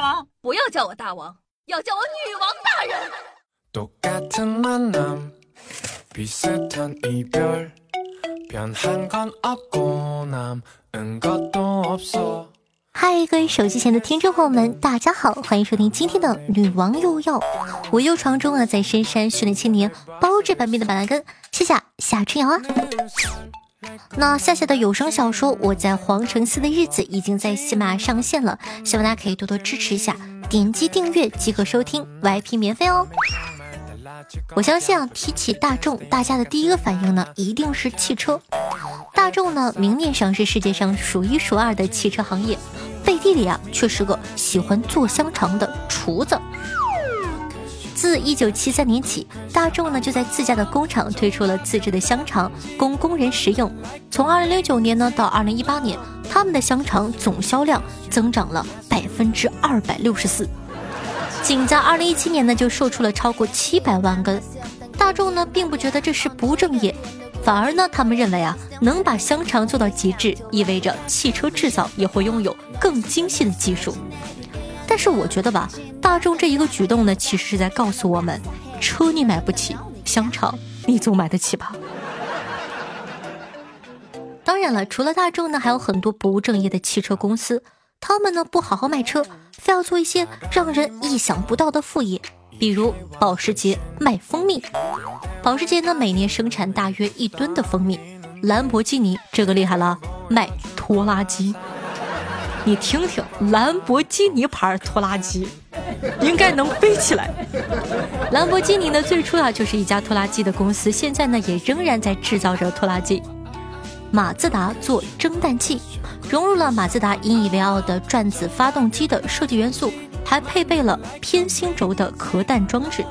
大王？不要叫我大王，要叫我女王大人。嗨，各位手机前的听众朋友们，大家好，欢迎收听今天的女王又要。我又床中啊，在深山训练千年，包治百病的板蓝根，谢谢夏春瑶啊。那夏夏的有声小说《我在皇城寺的日子》已经在喜马上线了，希望大家可以多多支持一下，点击订阅即可收听，VIP 免费哦。我相信啊，提起大众，大家的第一个反应呢，一定是汽车。大众呢，明面上是世界上数一数二的汽车行业，背地里啊，却是个喜欢做香肠的厨子。自一九七三年起，大众呢就在自家的工厂推出了自制的香肠，供工人食用。从二零零九年呢到二零一八年，他们的香肠总销量增长了百分之二百六十四。仅在二零一七年呢，就售出了超过七百万根。大众呢并不觉得这是不正业，反而呢他们认为啊，能把香肠做到极致，意味着汽车制造也会拥有更精细的技术。但是我觉得吧，大众这一个举动呢，其实是在告诉我们：车你买不起，香肠你总买得起吧？当然了，除了大众呢，还有很多不务正业的汽车公司，他们呢不好好卖车，非要做一些让人意想不到的副业，比如保时捷卖蜂蜜。保时捷呢每年生产大约一吨的蜂蜜，兰博基尼这个厉害了，卖拖拉机。你听听，兰博基尼牌拖拉机 应该能飞起来。兰博基尼呢，最初啊就是一家拖拉机的公司，现在呢也仍然在制造着拖拉机。马自达做蒸蛋器，融入了马自达引以为傲的转子发动机的设计元素，还配备了偏心轴的壳蛋装置。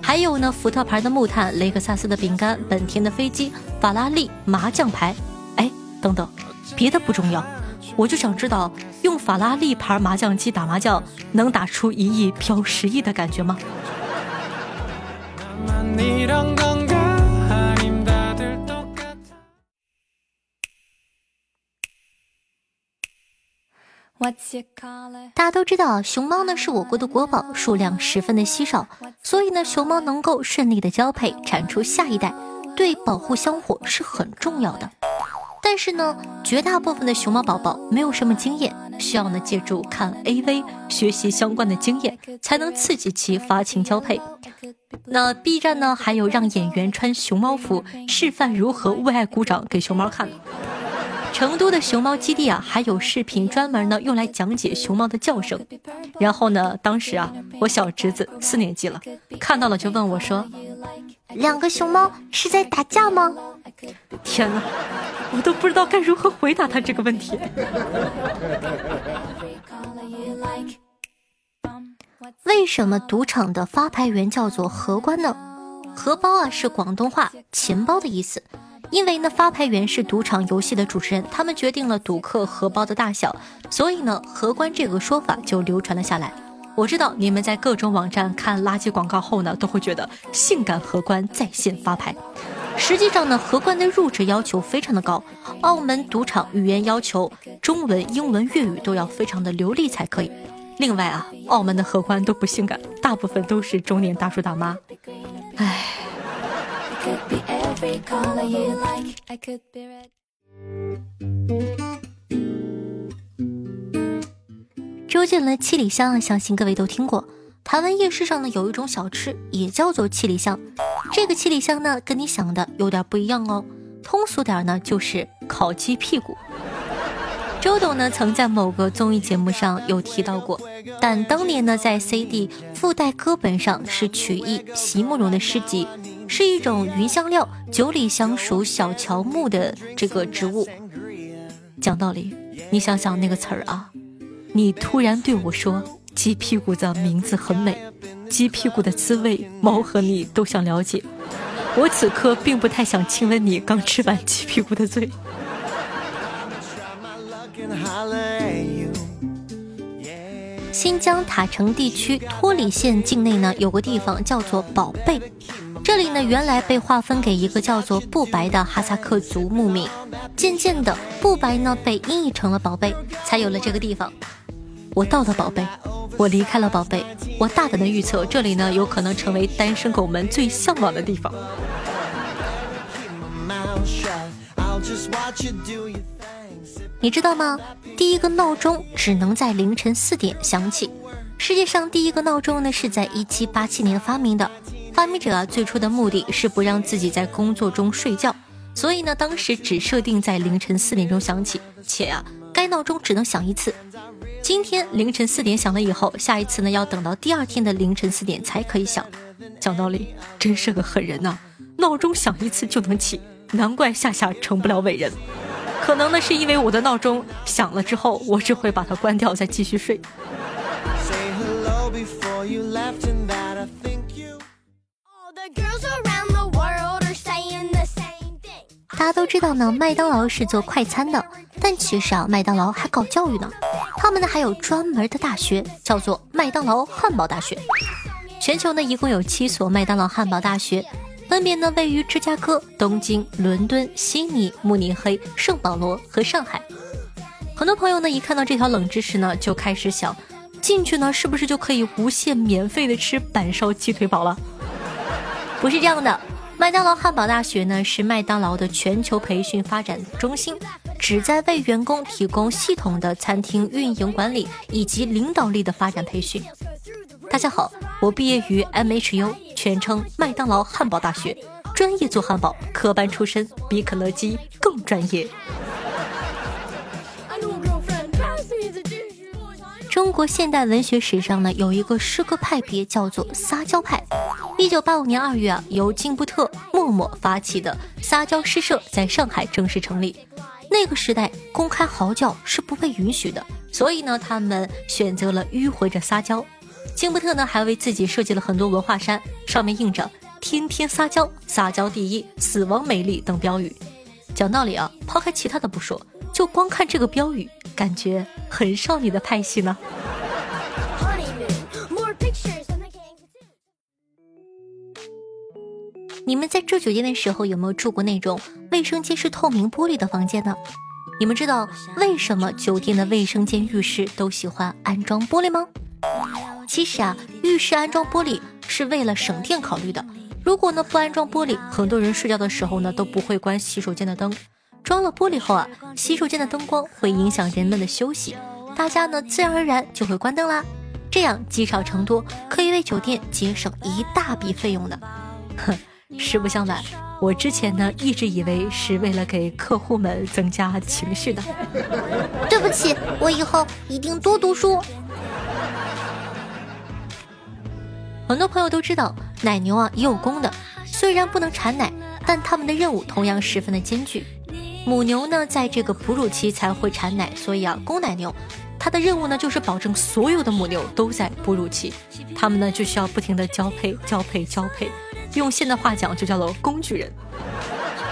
还有呢，福特牌的木炭，雷克萨斯的饼干，本田的飞机，法拉利麻将牌。哎，等等，别的不重要。我就想知道，用法拉利牌麻将机打麻将，能打出一亿飘十亿的感觉吗？大家都知道，熊猫呢是我国的国宝，数量十分的稀少，所以呢，熊猫能够顺利的交配，产出下一代，对保护香火是很重要的。但是呢，绝大部分的熊猫宝宝没有什么经验，需要呢借助看 AV 学习相关的经验，才能刺激其发情交配。那 B 站呢还有让演员穿熊猫服示范如何为爱鼓掌给熊猫看。成都的熊猫基地啊，还有视频专门呢用来讲解熊猫的叫声。然后呢，当时啊，我小侄子四年级了，看到了就问我说：“两个熊猫是在打架吗？”天哪！我都不知道该如何回答他这个问题。为什么赌场的发牌员叫做荷官呢？荷包啊是广东话钱包的意思。因为呢发牌员是赌场游戏的主持人，他们决定了赌客荷包的大小，所以呢荷官这个说法就流传了下来。我知道你们在各种网站看垃圾广告后呢，都会觉得性感荷官在线发牌。实际上呢，荷官的入职要求非常的高，澳门赌场语言要求中文、英文、粤语都要非常的流利才可以。另外啊，澳门的荷官都不性感，大部分都是中年大叔大妈。唉。周杰伦的七里香，相信各位都听过。台湾夜市上呢，有一种小吃，也叫做七里香。这个七里香呢，跟你想的有点不一样哦。通俗点呢，就是烤鸡屁股。周董呢，曾在某个综艺节目上有提到过，但当年呢，在 CD 附带歌本上是曲艺席慕容的诗集，是一种芸香料，九里香属小乔木的这个植物。讲道理，你想想那个词儿啊，你突然对我说。鸡屁股的名字很美，鸡屁股的滋味，猫和你都想了解。我此刻并不太想亲吻你刚吃完鸡屁股的嘴。新疆塔城地区托里县境内呢，有个地方叫做宝贝，这里呢原来被划分给一个叫做不白的哈萨克族牧民，渐渐的不白呢被音译成了宝贝，才有了这个地方。我到了宝贝。我离开了宝贝。我大胆的预测，这里呢有可能成为单身狗们最向往的地方。你知道吗？第一个闹钟只能在凌晨四点响起。世界上第一个闹钟呢是在一七八七年发明的。发明者啊最初的目的是不让自己在工作中睡觉，所以呢当时只设定在凌晨四点钟响起，且啊闹钟只能响一次。今天凌晨四点响了以后，下一次呢要等到第二天的凌晨四点才可以响。讲道理，真是个狠人呐！闹钟响一次就能起，难怪夏夏成不了伟人。可能呢是因为我的闹钟响了之后，我只会把它关掉再继续睡。大家都知道呢，麦当劳是做快餐的，但其实啊，麦当劳还搞教育呢。他们呢还有专门的大学，叫做麦当劳汉堡大学。全球呢一共有七所麦当劳汉堡大学，分别呢位于芝加哥、东京、伦敦、悉尼、慕尼黑、圣保罗和上海。很多朋友呢一看到这条冷知识呢，就开始想，进去呢是不是就可以无限免费的吃板烧鸡腿堡了？不是这样的。麦当劳汉堡大学呢是麦当劳的全球培训发展中心，旨在为员工提供系统的餐厅运营管理以及领导力的发展培训。大家好，我毕业于 MHU，全称麦当劳汉堡大学，专业做汉堡，科班出身，比肯德基更专业。中国现代文学史上呢，有一个诗歌派别叫做撒娇派。一九八五年二月啊，由金布特、默默发起的撒娇诗社在上海正式成立。那个时代，公开嚎叫是不被允许的，所以呢，他们选择了迂回着撒娇。金布特呢，还为自己设计了很多文化衫，上面印着“天天撒娇，撒娇第一，死亡美丽”等标语。讲道理啊，抛开其他的不说，就光看这个标语。感觉很少女的派系呢。你们在住酒店的时候有没有住过那种卫生间是透明玻璃的房间呢？你们知道为什么酒店的卫生间、浴室都喜欢安装玻璃吗？其实啊，浴室安装玻璃是为了省电考虑的。如果呢不安装玻璃，很多人睡觉的时候呢都不会关洗手间的灯。装了玻璃后啊，洗手间的灯光会影响人们的休息，大家呢自然而然就会关灯啦。这样积少成多，可以为酒店节省一大笔费用的。哼，实不相瞒，我之前呢一直以为是为了给客户们增加情绪的。对不起，我以后一定多读书。很多朋友都知道，奶牛啊也有公的，虽然不能产奶，但他们的任务同样十分的艰巨。母牛呢，在这个哺乳期才会产奶，所以啊，公奶牛它的任务呢，就是保证所有的母牛都在哺乳期，它们呢就需要不停的交配、交配、交配，用现代话讲就叫做工具人。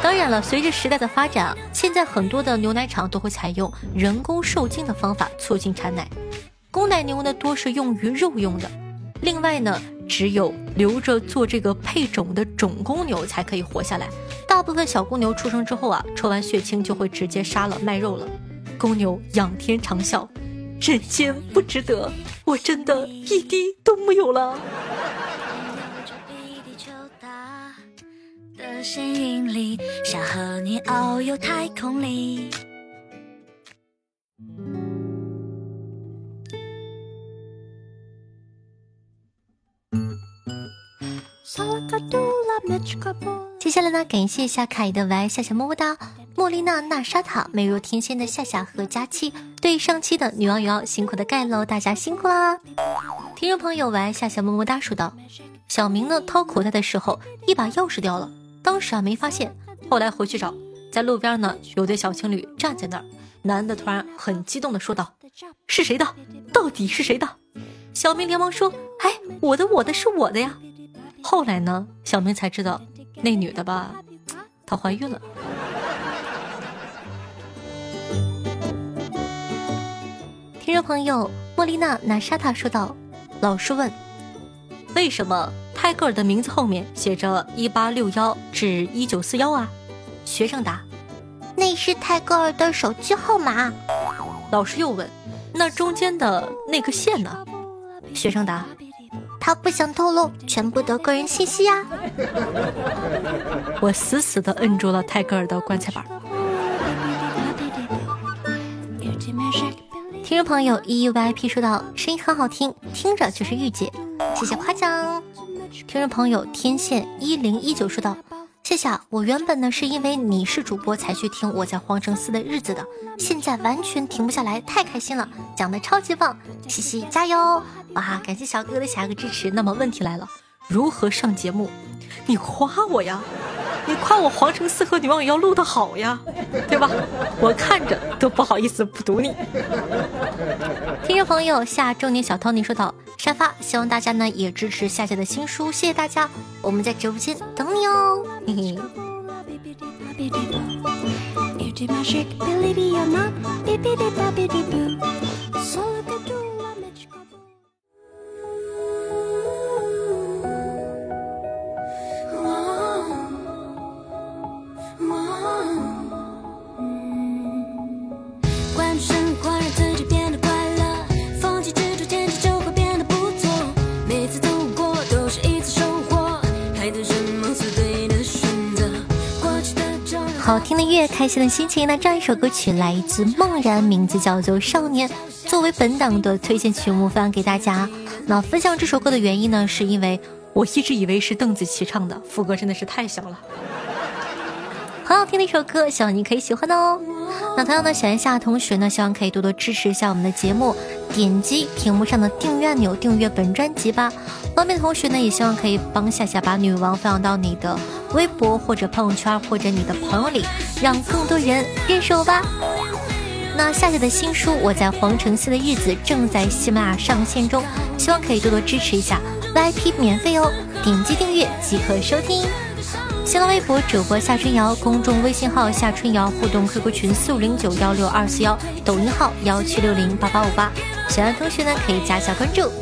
当然了，随着时代的发展啊，现在很多的牛奶厂都会采用人工受精的方法促进产奶，公奶牛呢多是用于肉用的，另外呢。只有留着做这个配种的种公牛才可以活下来。大部分小公牛出生之后啊，抽完血清就会直接杀了卖肉了。公牛仰天长啸，人间不值得，我真的一滴都没有了。想和你遨游太空里。接下来呢，感谢一下凯的爱夏夏么么哒，莫莉娜娜莎塔美若天仙的夏夏和佳期，对上期的女王瑶辛苦的盖楼，大家辛苦啦！听众朋友爱夏夏么么哒说道：小明呢掏口袋的时候，一把钥匙掉了，当时啊没发现，后来回去找，在路边呢有对小情侣站在那儿，男的突然很激动的说道：是谁的？到底是谁的？小明连忙说：哎，我的，我的是我的呀！后来呢，小明才知道，那女的吧，她怀孕了。听众朋友莫莉娜娜莎塔说道：“老师问，为什么泰戈尔的名字后面写着一八六幺至一九四幺啊？”学生答：“那是泰戈尔的手机号码。”老师又问：“那中间的那个线呢？”学生答：他不想透露全部的个人信息呀。我死死的摁住了泰戈尔的棺材板。听众朋友 E V I P 说道：“声音很好听，听着就是御姐，谢谢夸奖。”听众朋友天线一零一九说道：“谢谢，我原本呢是因为你是主播才去听我在皇城寺的日子的，现在完全停不下来，太开心了，讲的超级棒，嘻嘻，加油！哇，感谢小哥哥的小哥支持。那么问题来了，如何上节目？你夸我呀？”你夸我皇城寺和女王也要录的好呀，对吧？我看着都不好意思不读你。听众朋友下周年小 Tony 说道：“沙发，希望大家呢也支持夏夏的新书，谢谢大家，我们在直播间等你哦。”嘿嘿。开心的心情。那这样一首歌曲来自梦然，名字叫做《少年》，作为本档的推荐曲目分享给大家。那分享这首歌的原因呢，是因为我一直以为是邓紫棋唱的，副歌真的是太小了。很好听的一首歌，希望你可以喜欢哦。那同样的，喜欢夏同学呢，希望可以多多支持一下我们的节目，点击屏幕上的订阅按钮，订阅本专辑吧。方便的同学呢，也希望可以帮夏夏把女王分享到你的微博或者朋友圈或者你的朋友里，让更多人认识我吧。那夏夏的新书《我在皇城寺的日子》正在喜马拉雅上线中，希望可以多多支持一下，VIP 免费哦，点击订阅即可收听。新浪微博主播夏春瑶，公众微信号夏春瑶，互动 QQ 群四五零九幺六二四幺，抖音号幺七六零八八五八，喜欢的同学呢可以加下关注。